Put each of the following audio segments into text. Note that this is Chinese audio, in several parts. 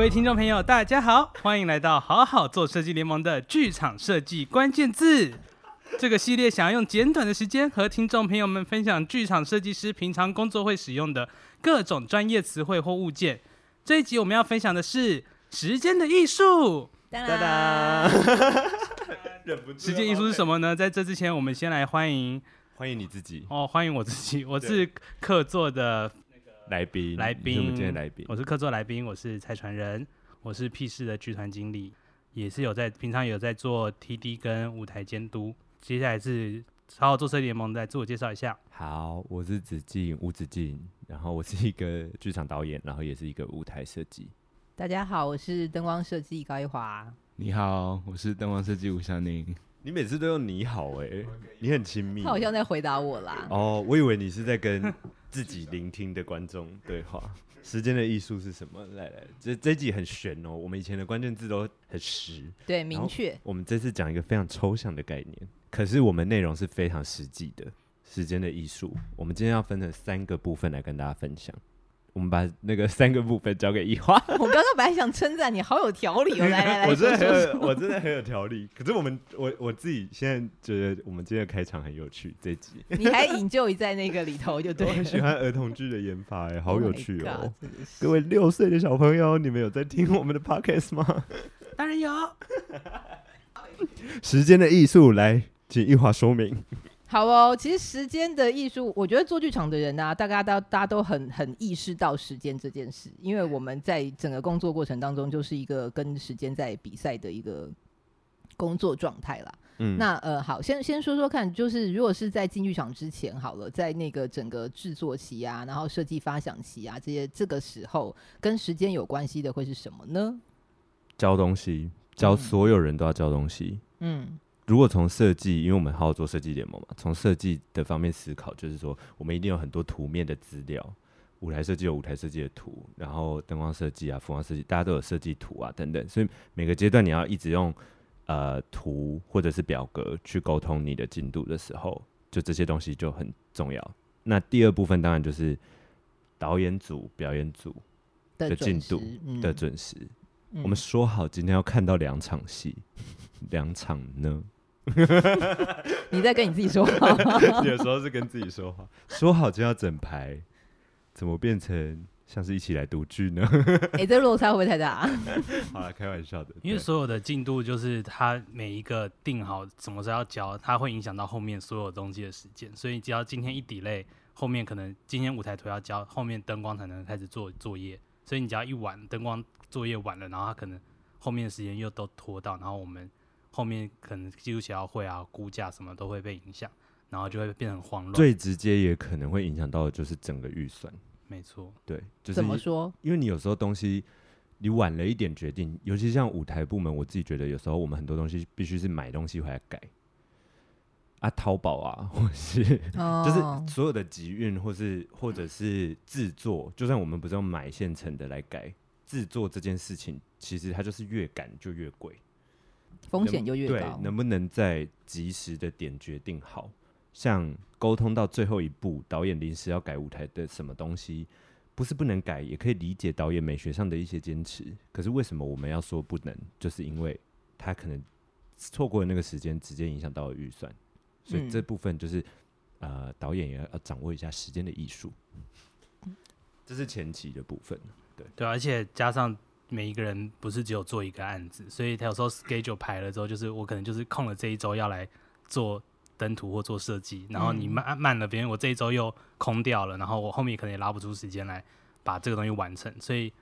各位听众朋友，大家好，欢迎来到好好做设计联盟的剧场设计关键字这个系列，想要用简短的时间和听众朋友们分享剧场设计师平常工作会使用的各种专业词汇或物件。这一集我们要分享的是时间的艺术。哒哒，时间艺术是什么呢？在这之前，我们先来欢迎欢迎你自己哦，欢迎我自己，我是客座的。来宾，来宾，我们今天来宾，我是客座来宾，我是蔡传仁，我是 P 市的剧团经理，也是有在平常有在做 TD 跟舞台监督。接下来是好好做设计联盟，再自我介绍一下。好，我是子敬吴子敬，然后我是一个剧场导演，然后也是一个舞台设计。大家好，我是灯光设计高一华。你好，我是灯光设计吴祥宁。你每次都用你好哎、欸，你很亲密。他好像在回答我啦。哦，我以为你是在跟。自己聆听的观众对话，时间的艺术是什么？来来，这这集很悬哦。我们以前的关键字都很实，对，明确。我们这次讲一个非常抽象的概念，可是我们内容是非常实际的。时间的艺术，我们今天要分成三个部分来跟大家分享。我们把那个 三个部分交给一华。我刚刚本来想称赞你，好有条理哦！来来 来，我真的很有，我真的很有条理。可是我们，我我自己现在觉得，我们今天的开场很有趣。这集你还引咎在那个里头，就对。我很喜欢儿童剧的研发，哎，好有趣哦！Oh、各位六岁的小朋友，你们有在听我们的 podcast 吗？当然有。时间的艺术，来，请一华说明。好哦，其实时间的艺术，我觉得做剧场的人呢、啊，大家大大家都很很意识到时间这件事，因为我们在整个工作过程当中，就是一个跟时间在比赛的一个工作状态啦。嗯，那呃，好，先先说说看，就是如果是在进剧场之前，好了，在那个整个制作期啊，然后设计发想期啊，这些这个时候跟时间有关系的会是什么呢？交东西，交所有人都要交东西。嗯。嗯如果从设计，因为我们好好做设计联盟嘛，从设计的方面思考，就是说我们一定有很多图面的资料，舞台设计有舞台设计的图，然后灯光设计啊、服装设计，大家都有设计图啊等等，所以每个阶段你要一直用呃图或者是表格去沟通你的进度的时候，就这些东西就很重要。那第二部分当然就是导演组、表演组的进度的准时。我们说好今天要看到两场戏，两场呢？你在跟你自己说话？有时候是跟自己说话。说好就要整排，怎么变成像是一起来读剧呢？哎、欸，这落差会不会太大？好了，开玩笑的。因为所有的进度就是它每一个定好什么时候要交，它会影响到后面所有东西的时间。所以只要今天一 delay，后面可能今天舞台图要交，后面灯光才能开始做作业。所以你只要一晚灯光作业晚了，然后他可能后面的时间又都拖到，然后我们。后面可能技术协调会啊、估价什么都会被影响，然后就会变成慌乱。最直接也可能会影响到的就是整个预算。没错，对，就是怎么说？因为你有时候东西你晚了一点决定，尤其像舞台部门，我自己觉得有时候我们很多东西必须是买东西回来改啊，淘宝啊，或是、oh. 就是所有的集运，或是或者是制作，就算我们不是用买现成的来改制作这件事情，其实它就是越赶就越贵。风险就越高。对，能不能在及时的点决定好？像沟通到最后一步，导演临时要改舞台的什么东西，不是不能改，也可以理解导演美学上的一些坚持。可是为什么我们要说不能？就是因为他可能错过了那个时间，直接影响到了预算。所以这部分就是、嗯、呃，导演也要掌握一下时间的艺术。这是前期的部分。对对，而且加上。每一个人不是只有做一个案子，所以他有时候 schedule 排了之后，就是我可能就是空了这一周要来做登图或做设计，然后你慢慢了，别人我这一周又空掉了，然后我后面可能也拉不出时间来把这个东西完成，所以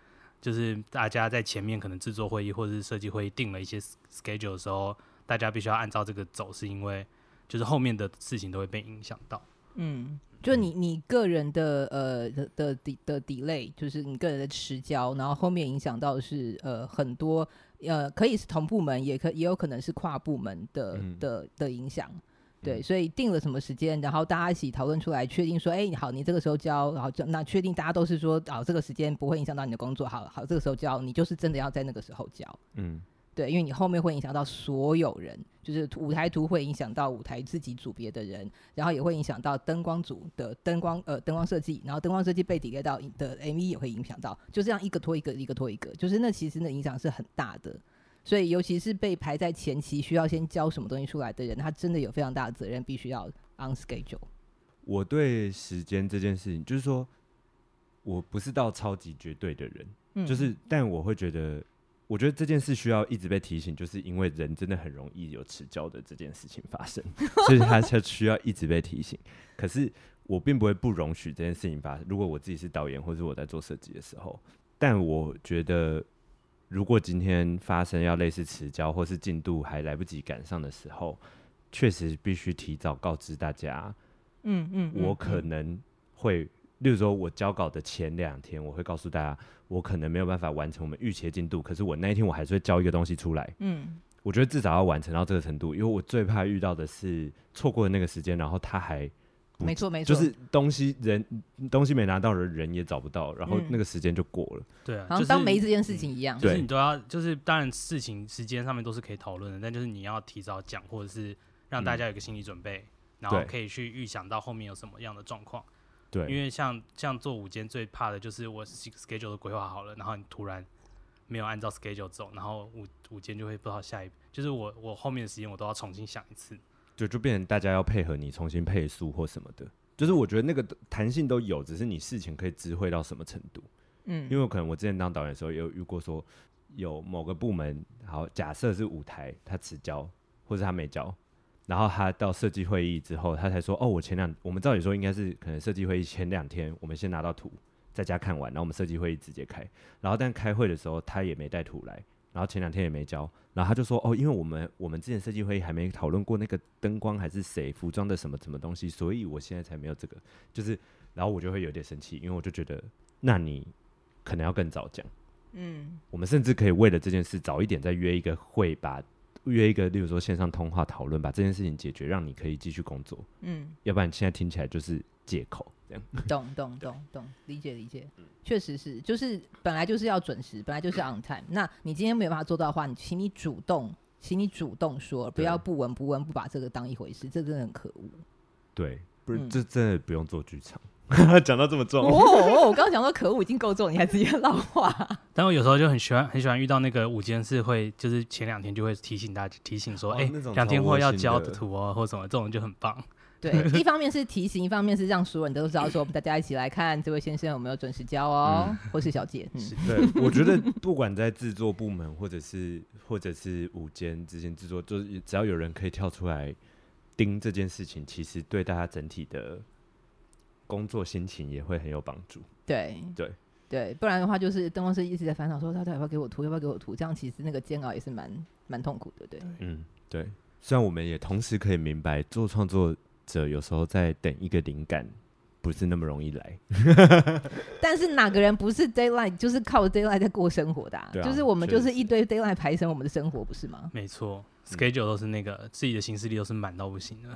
就是大家在前面可能制作会议或者是设计会议定了一些 schedule 的时候，大家必须要按照这个走，是因为就是后面的事情都会被影响到。嗯。就你你个人的呃的的的 delay，就是你个人的迟交，然后后面影响到的是呃很多呃可以是同部门，也可也有可能是跨部门的、嗯、的的影响，对，所以定了什么时间，然后大家一起讨论出来，确定说，哎、欸，好，你这个时候交，然后就那确定大家都是说，哦，这个时间不会影响到你的工作，好好，这个时候交，你就是真的要在那个时候交，嗯。对，因为你后面会影响到所有人，就是舞台图会影响到舞台自己组别的人，然后也会影响到灯光组的灯光呃灯光设计，然后灯光设计被 delay 到的 MV 也会影响到，就这样一个拖一个，一个拖一个，就是那其实那影响是很大的。所以尤其是被排在前期需要先交什么东西出来的人，他真的有非常大的责任，必须要 on schedule。我对时间这件事情，就是说我不是到超级绝对的人，嗯、就是但我会觉得。我觉得这件事需要一直被提醒，就是因为人真的很容易有迟交的这件事情发生，所以他才 需要一直被提醒。可是我并不会不容许这件事情发生。如果我自己是导演，或者我在做设计的时候，但我觉得如果今天发生要类似迟交，或是进度还来不及赶上的时候，确实必须提早告知大家。嗯嗯，我可能会。例如说，我交稿的前两天，我会告诉大家，我可能没有办法完成我们预期的进度，可是我那一天我还是会交一个东西出来。嗯，我觉得至少要完成到这个程度，因为我最怕遇到的是错过了那个时间，然后他还没错没错，就是东西人东西没拿到的人也找不到，然后那个时间就过了。对啊，好像当没这件事情一样。就是你都要，就是当然事情时间上面都是可以讨论的，但就是你要提早讲，或者是让大家有个心理准备，然后可以去预想到后面有什么样的状况。对，因为像像做午间最怕的就是我 schedule 都规划好了，然后你突然没有按照 schedule 走，然后午午间就会不知道下一步，就是我我后面的时间我都要重新想一次，就就变成大家要配合你重新配速或什么的，就是我觉得那个弹性都有，只是你事情可以知会到什么程度。嗯，因为可能我之前当导演的时候也有遇过说有某个部门，好假设是舞台他迟交或者他没交。然后他到设计会议之后，他才说：“哦，我前两我们照理说应该是可能设计会议前两天，我们先拿到图，在家看完，然后我们设计会议直接开。然后但开会的时候他也没带图来，然后前两天也没交。然后他就说：哦，因为我们我们之前设计会议还没讨论过那个灯光还是谁服装的什么什么东西，所以我现在才没有这个。就是，然后我就会有点生气，因为我就觉得，那你可能要更早讲。嗯，我们甚至可以为了这件事早一点再约一个会吧。”约一个，例如说线上通话讨论，把这件事情解决，让你可以继续工作。嗯，要不然现在听起来就是借口这样。懂懂懂懂，理解理解。确实是，就是本来就是要准时，本来就是 on time。那你今天没有办法做到的话，你请你主动，请你主动说，不要不闻不问，不把这个当一回事，这真的很可恶。对，不是，这真的不用做剧场。讲到这么重哦！我刚刚讲说可恶已经够重，你还直接 撂话。但我有时候就很喜欢很喜欢遇到那个午间是会，就是前两天就会提醒大家，提醒说，哎、哦，两、欸、天后要交的图哦，或什么，这种就很棒。对，一方面是提醒，一方面是让所有人都知道说，我们大家一起来看这位先生有没有准时交哦，嗯、或是小姐。嗯，对，我觉得不管在制作部门或者是或者是午间之间制作，就是只要有人可以跳出来盯这件事情，其实对大家整体的。工作心情也会很有帮助。对对对，不然的话就是灯光师一直在烦恼说他到底要不要给我涂，要不要给我涂，这样其实那个煎熬也是蛮蛮痛苦的。对，嗯，对。虽然我们也同时可以明白，做创作者有时候在等一个灵感不是那么容易来，但是哪个人不是 deadline 就是靠 deadline 在过生活的？啊？啊就是我们就是一堆 deadline 排成我们的生活，不是吗？没错，schedule 都是那个、嗯、自己的行事历都是满到不行的。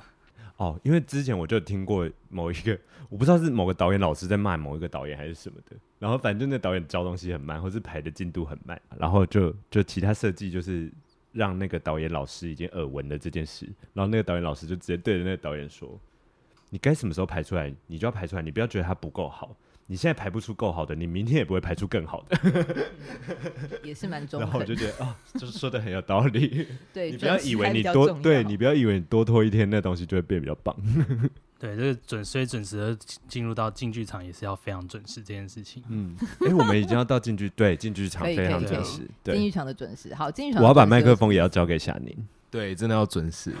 哦，因为之前我就听过某一个，我不知道是某个导演老师在骂某一个导演还是什么的，然后反正那导演教东西很慢，或是排的进度很慢，然后就就其他设计就是让那个导演老师已经耳闻了这件事，然后那个导演老师就直接对着那个导演说：“你该什么时候排出来，你就要排出来，你不要觉得它不够好。”你现在排不出够好的，你明天也不会排出更好的，也是蛮重。然后我就觉得啊、哦，就是说的很有道理。对，你不要以为你多，对你不要以为你多拖一天，那东西就会变比较棒。对，这个准所以准时的进入到进剧场也是要非常准时这件事情。嗯，哎、欸，我们已经要到进剧，对，进剧场非常准时。对，进剧场的准时，好，进剧场。我要把麦克风也要交给夏宁。对，真的要准时。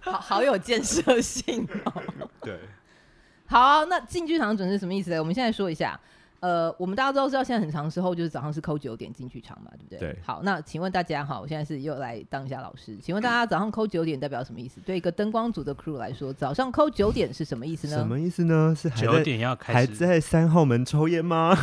好好有建设性哦。对。好，那进剧场准是什么意思呢？我们现在说一下。呃，我们大家都知道，现在很长时候就是早上是扣九点进剧场嘛，对不对？对。好，那请问大家哈，我现在是又来当一下老师，请问大家早上扣九点代表什么意思？对一个灯光组的 crew 来说，早上扣九点是什么意思呢？什么意思呢？是九点要开始，还在三号门抽烟吗？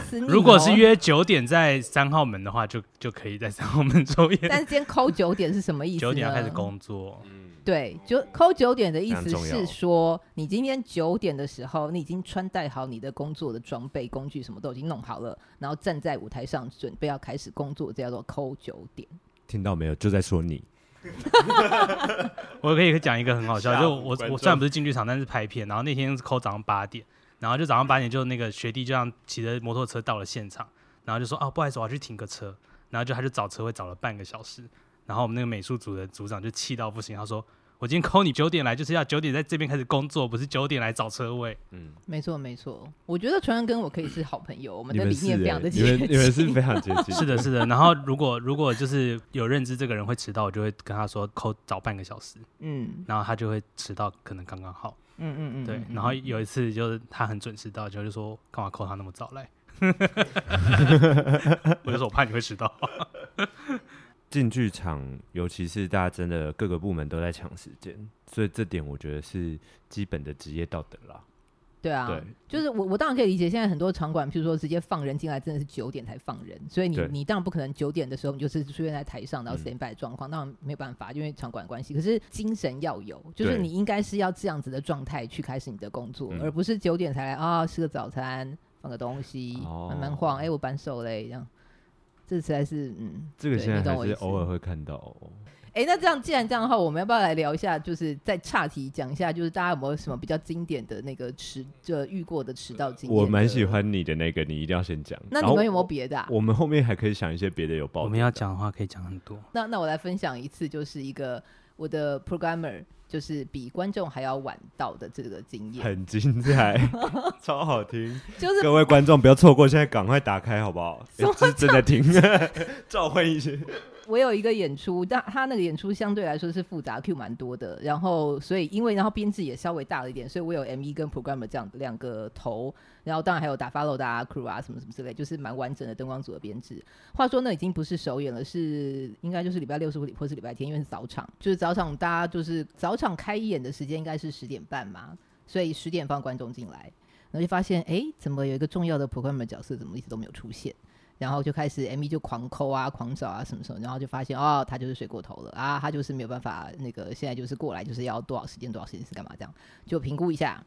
打死你！如果是约九点在三号门的话，就就可以在三号门抽烟。但是今天扣九点是什么意思？九点要开始工作。嗯对，就扣九点的意思是说，你今天九点的时候，你已经穿戴好你的工作的装备、工具，什么都已经弄好了，然后站在舞台上准备要开始工作，这叫做扣九点。听到没有？就在说你。我可以讲一个很好笑，就我我虽然不是进剧场，但是拍片，然后那天是扣早上八点，然后就早上八点就那个学弟就这样骑着摩托车到了现场，然后就说哦，不好意思，我要去停个车，然后就他就找车位找了半个小时。然后我们那个美术组的组长就气到不行，他说：“我今天 call 你九点来，就是要九点在这边开始工作，不是九点来找车位。”嗯，没错没错。我觉得传恩跟我可以是好朋友，我们的理念非常的接近，你们是非常接近。是的，是的。然后如果如果就是有认知这个人会迟到，我就会跟他说 call 早半个小时。嗯，然后他就会迟到，可能刚刚好。嗯嗯嗯，对。然后有一次就是他很准时到，就就说干嘛 call 他那么早来？我就说我怕你会迟到。进剧场，尤其是大家真的各个部门都在抢时间，所以这点我觉得是基本的职业道德啦。对啊，对，就是我我当然可以理解，现在很多场馆，譬如说直接放人进来，真的是九点才放人，所以你你当然不可能九点的时候你就是出现在台上，然后 stand by 状况，当然没有办法，因为场馆关系。可是精神要有，就是你应该是要这样子的状态去开始你的工作，而不是九点才来啊，吃个早餐，放个东西，慢慢晃，哎，我扳手嘞，这样。这实在是，嗯，这个现在还是偶尔会看到哦。哎、欸，那这样既然这样的话，我们要不要来聊一下？就是再岔题讲一下，就是大家有没有什么比较经典的那个迟就遇过的迟到经验？我蛮喜欢你的那个，你一定要先讲。那你们有没有别的、啊？我们后面还可以想一些别的有爆。我们要讲的话可以讲很多。那那我来分享一次，就是一个我的 programmer。就是比观众还要晚到的这个经验，很精彩，超好听。就是各位观众不要错过，现在赶快打开好不好？是正在听，召唤一些。我有一个演出，但他那个演出相对来说是复杂，Q 蛮多的。然后，所以因为然后编制也稍微大了一点，所以我有 ME 跟 Programmer 这样两个头。然后当然还有打 follow 的啊，crew 啊什么什么之类，就是蛮完整的灯光组的编制。话说那已经不是首演了，是应该就是礼拜六是或是礼拜天，因为是早场，就是早场大家就是早场开演的时间应该是十点半嘛，所以十点放观众进来，然后就发现哎，怎么有一个重要的 Programmer 角色怎么一直都没有出现？然后就开始 ME 就狂抠啊，狂找啊，什么什么，然后就发现哦，他就是睡过头了啊，他就是没有办法那个，现在就是过来就是要多少时间多少时间是干嘛这样，就评估一下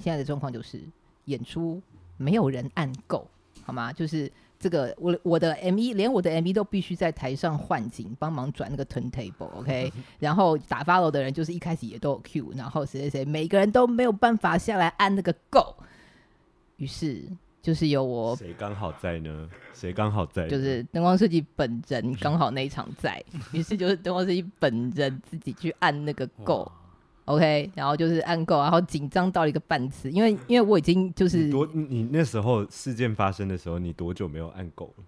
现在的状况就是演出没有人按够，好吗？就是这个我我的 ME 连我的 ME 都必须在台上换景帮忙转那个 turntable，OK，okay? 然后打 follow 的人就是一开始也都有 Q，然后谁谁谁每个人都没有办法下来按那个够，于是。就是有我，谁刚好在呢？谁刚好在？就是灯光设计本人刚好那一场在，于是就是灯光设计本人自己去按那个 go，OK，okay? 然后就是按 go，然后紧张到了一个半次，因为因为我已经就是多，你那时候事件发生的时候，你多久没有按 go 了？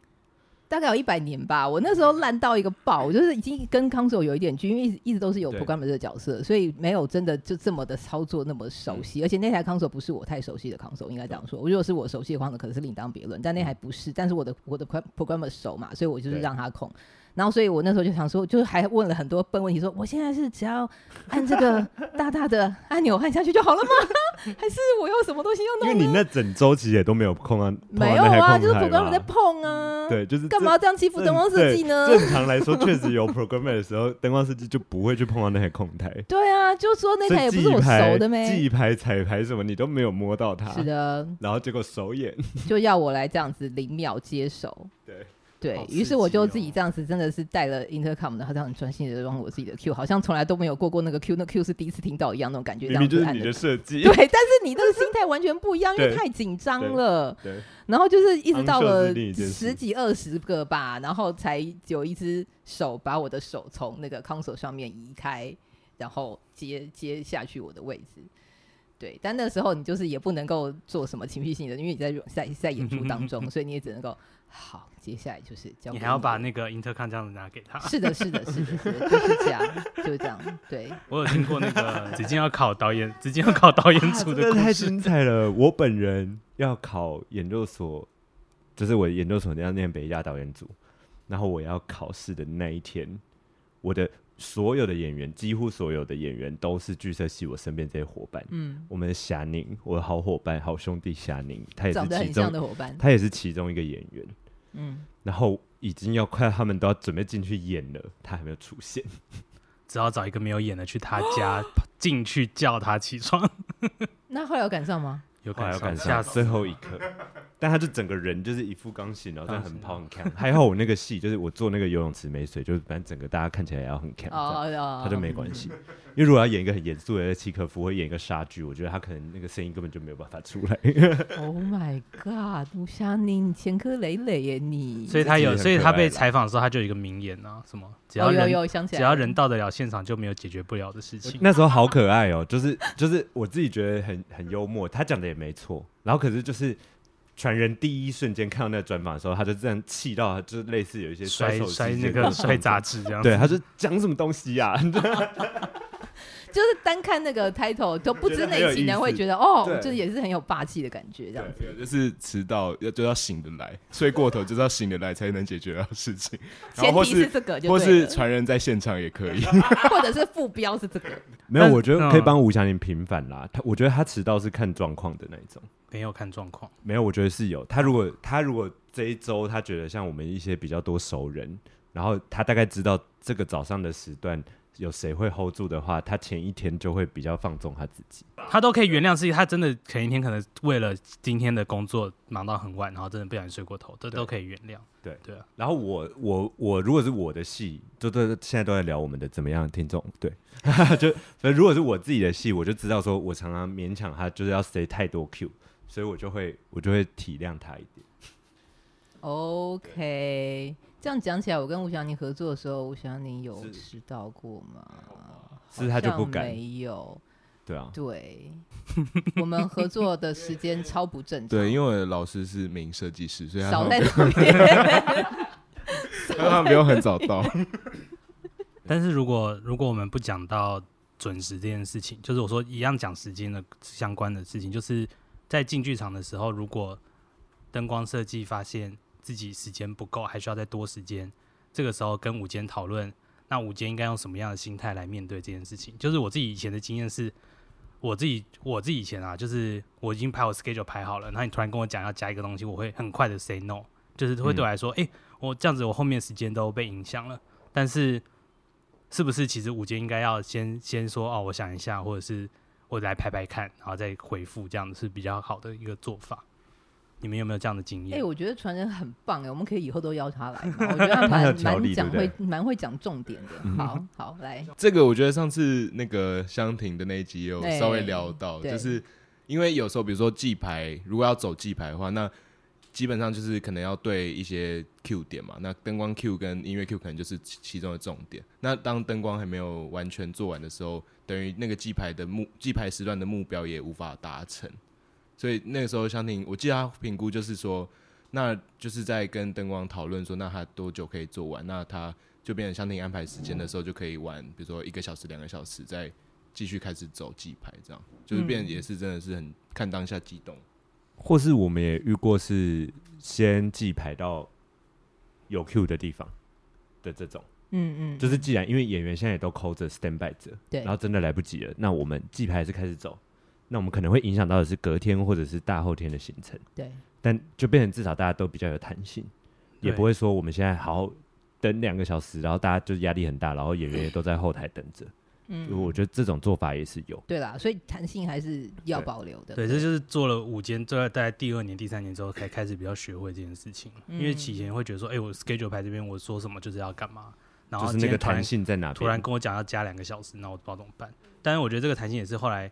大概有一百年吧，我那时候烂到一个爆，我就是已经跟 console 有一点距，因为一直一直都是有 programmer 这个角色，所以没有真的就这么的操作那么熟悉，嗯、而且那台 console 不是我太熟悉的 console，应该这样说。我如果是我熟悉的 console，可能是另当别论，但那台不是，但是我的我的 programmer 熟嘛，所以我就是让他控。然后，所以我那时候就想说，就是还问了很多笨问题，说我现在是只要按这个 大大的按钮按下去就好了吗？还是我有什么东西要弄？因为你那整周其实也都没有碰啊，没有啊，就是 programmer 在碰啊。对，就是干嘛要这样欺负灯光设计呢？正常来说，确实有 programmer 的时候，灯光设计就不会去碰到那台控台。对啊，就说那台也不是我熟的没，记牌、彩排什么你都没有摸到它。是的。然后结果手眼就要我来这样子零秒接手。对。对，于是我就自己这样子，真的是带了 intercom 的，好像很专心的用我自己的 Q，好像从来都没有过过那个 Q，那 Q 是第一次听到一样那种感觉。明明就是你的设计。对，但是你那个心态完全不一样，因为太紧张了。对。然后就是一直到了十几二十个吧，然后才有一只手把我的手从那个 console 上面移开，然后接接下去我的位置。对，但那时候你就是也不能够做什么情绪性的，因为你在在在演出当中，所以你也只能够好。接下来就是交你，你还要把那个 intercom 这样子拿给他。是的，是的，是的，是的，就是这样，就是这样。对，我有听过那个，直接要考导演，直接要考导演组的故事，啊、太精彩了。我本人要考研究所，就是我研究所要念北艺大导演组，然后我要考试的那一天，我的所有的演员，几乎所有的演员都是剧社系我身边这些伙伴。嗯，我们的霞宁，我的好伙伴、好兄弟霞宁，他也是其中的伙伴，他也是其中一个演员。嗯，然后已经要快，他们都要准备进去演了，他还没有出现，只好找一个没有演的去他家 进去叫他起床。那后来有赶上吗？有赶上，赶上最后一刻。但他就整个人就是一副刚醒，然后很跑很看。还好我那个戏就是我做那个游泳池没水，就是反正整个大家看起来也要很看。他就没关系。因为如果要演一个很严肃的契诃夫，或演一个杀剧，我觉得他可能那个声音根本就没有办法出来。Oh my god！吴祥宁，前科累累耶你。所以他有，所以他被采访的时候，他就有一个名言啊，什么只要人、oh, 有有想起来，只要人到得了现场，就没有解决不了的事情。那时候好可爱哦，就是就是我自己觉得很很幽默，他讲的也没错。然后可是就是。传人第一瞬间看到那个专访的时候，他就这样气到，就是类似有一些摔手摔那个摔杂志这样。对，他说讲什么东西呀、啊？就是单看那个 title 都不知内情，人会觉得哦，就也是很有霸气的感觉，这样子。就是迟到要就要醒得来，睡过头就是要醒得来才能解决到事情。前提是这个就，或是传人在现场也可以，或者是副标是这个。没有，我觉得可以帮吴祥林平反啦。他我觉得他迟到是看状况的那一种。没有看状况，没有，我觉得是有。他如果他如果这一周他觉得像我们一些比较多熟人，然后他大概知道这个早上的时段有谁会 hold 住的话，他前一天就会比较放纵他自己。他都可以原谅自己，他真的前一天可能为了今天的工作忙到很晚，然后真的不小心睡过头，这都可以原谅。对对啊。然后我我我如果是我的戏，就都现在都在聊我们的怎么样听众，对，就所以如果是我自己的戏，我就知道说我常常勉强他就是要 say 太多 Q。所以我就会，我就会体谅他一点。OK，这样讲起来，我跟吴祥宁合作的时候，吴祥宁有迟到过吗？是他就不敢。没有。对啊。对。我们合作的时间超不正常。对，因为我的老师是名设计师，所以他少在那边。他没有很早到。但是如果如果我们不讲到准时这件事情，就是我说一样讲时间的相关的事情，就是。在进剧场的时候，如果灯光设计发现自己时间不够，还需要再多时间，这个时候跟午间讨论，那午间应该用什么样的心态来面对这件事情？就是我自己以前的经验是，我自己我自己以前啊，就是我已经排我 schedule 排好了，然后你突然跟我讲要加一个东西，我会很快的 say no，就是会对我来说，哎、嗯欸，我这样子我后面时间都被影响了。但是是不是其实午间应该要先先说哦，我想一下，或者是？我来排排看，然后再回复，这样子是比较好的一个做法。你们有没有这样的经验？哎、欸，我觉得传人很棒哎，我们可以以后都邀他来。我觉得他蛮蛮讲会蛮会讲重点的。好好来，这个我觉得上次那个香婷的那一集有稍微聊到，就是因为有时候比如说记牌，如果要走记牌的话，那基本上就是可能要对一些 Q 点嘛。那灯光 Q 跟音乐 Q 可能就是其中的重点。那当灯光还没有完全做完的时候。等于那个记牌的目记牌时段的目标也无法达成，所以那个时候香婷，我记得他评估就是说，那就是在跟灯光讨论说，那他多久可以做完？那他就变成香婷安排时间的时候就可以玩，比如说一个小时、两个小时，再继续开始走记牌，这样就是变也是真的是很看当下激动，或是我们也遇过是先记牌到有 Q 的地方的这种。嗯嗯，就是既然因为演员现在也都 call 着 stand by 着，对，然后真的来不及了，那我们记牌还是开始走，那我们可能会影响到的是隔天或者是大后天的行程，对，但就变成至少大家都比较有弹性，也不会说我们现在好好等两个小时，然后大家就压力很大，然后演员也都在后台等着，嗯，我觉得这种做法也是有，对啦，所以弹性还是要保留的，对，对，这就是做了舞监，在大概第二年、第三年之后才开始比较学会这件事情，嗯、因为以前会觉得说，哎、欸，我 schedule 排这边，我说什么就是要干嘛。然后就是那个弹性在哪？突然跟我讲要加两个小时，那我不知道怎么办。但是我觉得这个弹性也是后来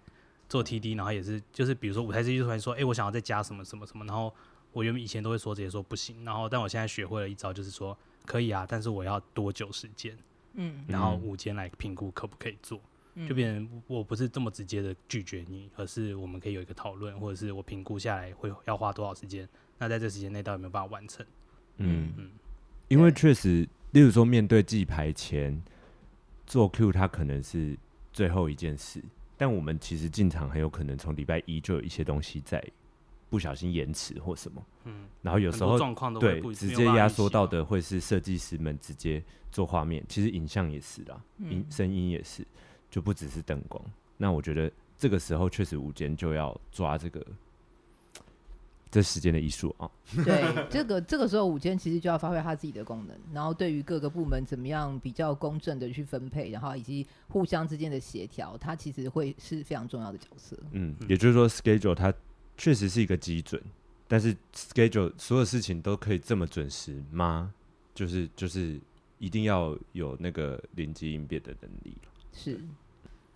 做 TD，然后也是就是比如说舞台设计突然说，哎、欸，我想要再加什么什么什么，然后我原本以前都会说直接说不行，然后但我现在学会了一招，就是说可以啊，但是我要多久时间？嗯，然后午间来评估可不可以做，就变成我不是这么直接的拒绝你，而是我们可以有一个讨论，或者是我评估下来会要花多少时间，那在这时间内到底有没有办法完成？嗯嗯，因为确实。例如说，面对记牌前做 Q，它可能是最后一件事，但我们其实进场很有可能从礼拜一就有一些东西在不小心延迟或什么，嗯，然后有时候状况对直接压缩到的会是设计师们直接做画面，其实影像也是啦，音声音也是，就不只是灯光。那我觉得这个时候确实午间就要抓这个这时间的艺术啊。对，这个这个时候午间其实就要发挥他自己的功能，然后对于各个部门怎么样比较公正的去分配，然后以及互相之间的协调，它其实会是非常重要的角色。嗯，也就是说，schedule 它确实是一个基准，但是 schedule 所有事情都可以这么准时吗？就是就是一定要有那个临机应变的能力。是。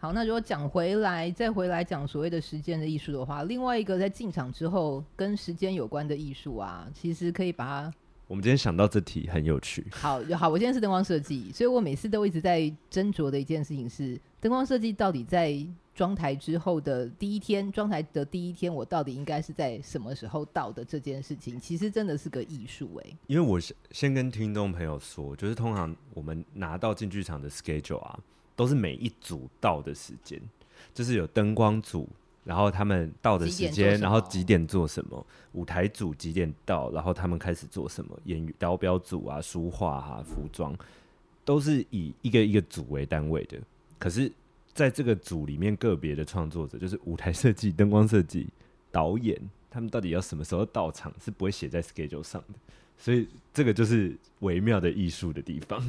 好，那如果讲回来，再回来讲所谓的时间的艺术的话，另外一个在进场之后跟时间有关的艺术啊，其实可以把它。我们今天想到这题很有趣。好，好，我今天是灯光设计，所以我每次都一直在斟酌的一件事情是，灯光设计到底在装台之后的第一天，装台的第一天，我到底应该是在什么时候到的这件事情，其实真的是个艺术诶。因为我先先跟听众朋友说，就是通常我们拿到进剧场的 schedule 啊。都是每一组到的时间，就是有灯光组，然后他们到的时间，然后几点做什么；舞台组几点到，然后他们开始做什么；演员导标组啊、书画啊、服装，都是以一个一个组为单位的。可是，在这个组里面，个别的创作者，就是舞台设计、灯光设计、导演，他们到底要什么时候到场，是不会写在 schedule 上的。所以这个就是微妙的艺术的地方。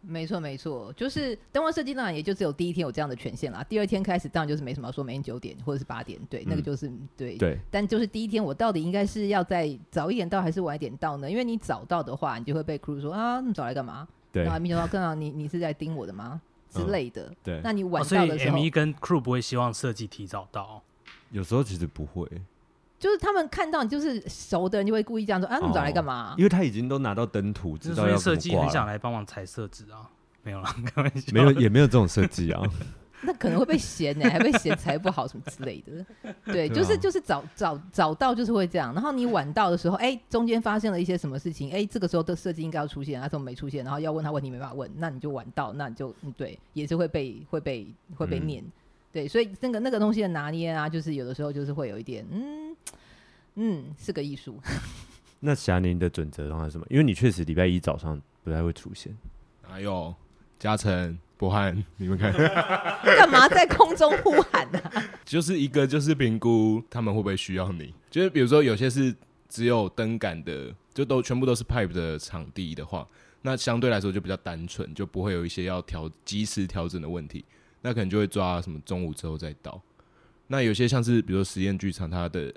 没错，没错，就是灯光设计当然也就只有第一天有这样的权限啦。第二天开始当然就是没什么说，每天九点或者是八点，对，那个就是、嗯、对对。但就是第一天我到底应该是要再早一点到还是晚一点到呢？因为你早到的话，你就会被 crew 说啊，那么早来干嘛？对。然后 M 说，刚好你你是在盯我的吗？之类的。嗯、对。那你晚到的时候，哦、所以 M 跟 crew 不会希望设计提早到。有时候其实不会。就是他们看到你就是熟的人，就会故意这样说啊，你们找来干嘛、啊哦？因为他已经都拿到灯图，知道要设计，很想来帮忙裁设纸啊。没有啦，开玩笑，没有也没有这种设计啊。那可能会被嫌呢、欸，还被嫌裁不好什么之类的。对，就是就是早早早到就是会这样。然后你晚到的时候，哎、欸，中间发生了一些什么事情？哎、欸，这个时候的设计应该要出现，他怎么没出现？然后要问他问题没办法问，那你就晚到，那你就嗯对，也是会被会被会被念。嗯、对，所以那个那个东西的拿捏啊，就是有的时候就是会有一点嗯。嗯，是个艺术。那霞宁的准则的话是什么？因为你确实礼拜一早上不太会出现。哪有？嘉诚、博翰，你们看，干嘛在空中呼喊呢、啊？就是一个，就是评估他们会不会需要你。就是比如说，有些是只有灯杆的，就都全部都是 pipe 的场地的话，那相对来说就比较单纯，就不会有一些要调及时调整的问题。那可能就会抓什么中午之后再到。那有些像是比如说实验剧场，它的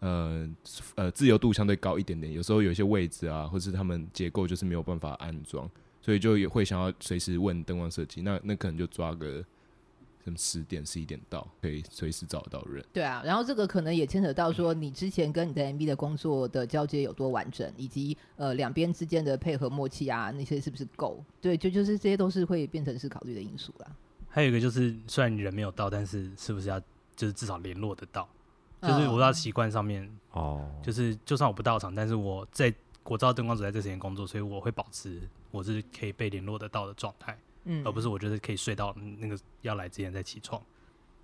呃呃，自由度相对高一点点，有时候有一些位置啊，或是他们结构就是没有办法安装，所以就也会想要随时问灯光设计，那那可能就抓个什么十点十一点到，可以随时找得到人。对啊，然后这个可能也牵扯到说，你之前跟你的 MV 的工作的交接有多完整，以及呃两边之间的配合默契啊，那些是不是够？对，就就是这些都是会变成是考虑的因素啦。还有一个就是，虽然你人没有到，但是是不是要就是至少联络得到？就是我到习惯上面哦，就是就算我不到场，但是我在我知道灯光组在这时间工作，所以我会保持我是可以被联络得到的状态，嗯，而不是我觉得可以睡到那个要来之前再起床。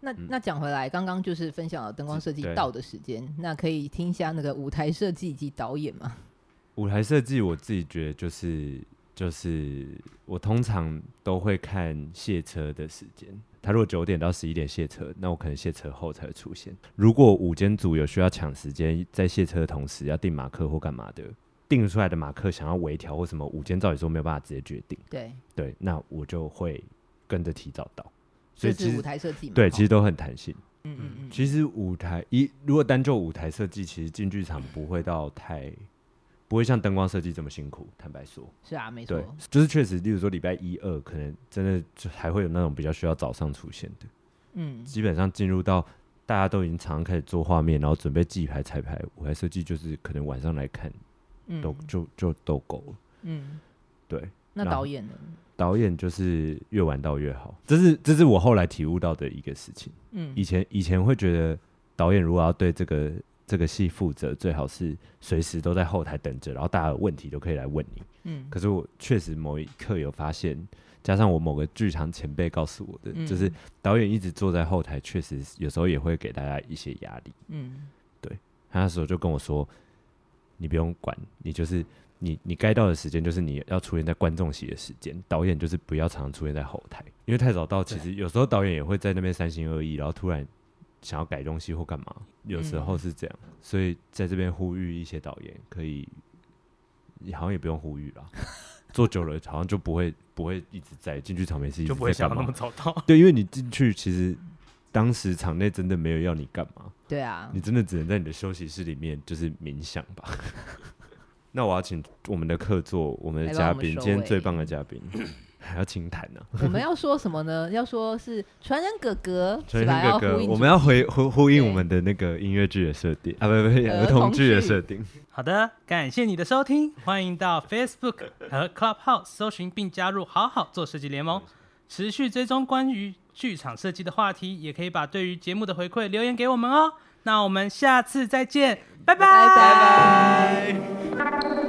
那那讲回来，刚刚就是分享了灯光设计到的时间，那可以听一下那个舞台设计以及导演吗？舞台设计我自己觉得就是就是我通常都会看卸车的时间。他如果九点到十一点卸车，那我可能卸车后才会出现。如果午间组有需要抢时间，在卸车的同时要定马克或干嘛的，定出来的马克想要微调或什么，午间照理说没有办法直接决定。对对，那我就会跟着提早到。所以其实舞台设计对，其实都很弹性。嗯嗯嗯。其实舞台一如果单就舞台设计，其实进剧场不会到太。不会像灯光设计这么辛苦，坦白说。是啊，没错。对，就是确实，例如说礼拜一二，可能真的就还会有那种比较需要早上出现的。嗯，基本上进入到大家都已经常常开始做画面，然后准备记牌彩排，舞台设计就是可能晚上来看，嗯、都就就都够了。嗯，对。那导演呢？导演就是越晚到越好，这是这是我后来体悟到的一个事情。嗯，以前以前会觉得导演如果要对这个。这个戏负责最好是随时都在后台等着，然后大家有问题都可以来问你。嗯，可是我确实某一刻有发现，加上我某个剧场前辈告诉我的，嗯、就是导演一直坐在后台，确实有时候也会给大家一些压力。嗯，对，他那时候就跟我说：“你不用管，你就是你你该到的时间就是你要出现在观众席的时间，导演就是不要常常出现在后台，因为太早到，其实有时候导演也会在那边三心二意，然后突然。”想要改东西或干嘛，有时候是这样。嗯、所以在这边呼吁一些导演，可以，好像也不用呼吁了。做久了，好像就不会不会一直在进去场没事，就不会想那么早到。对，因为你进去，其实当时场内真的没有要你干嘛。对啊，你真的只能在你的休息室里面就是冥想吧。那我要请我们的客座，我们的嘉宾，今天最棒的嘉宾。还要清谈呢？我们要说什么呢？要说是传人哥哥，传人哥哥，我们要回呼呼应我们的那个音乐剧的设定啊，不不，儿童剧的设定。好的，感谢你的收听，欢迎到 Facebook 和 Clubhouse 搜寻并加入“好好做设计联盟”，持续追踪关于剧场设计的话题，也可以把对于节目的回馈留言给我们哦。那我们下次再见，拜拜拜拜。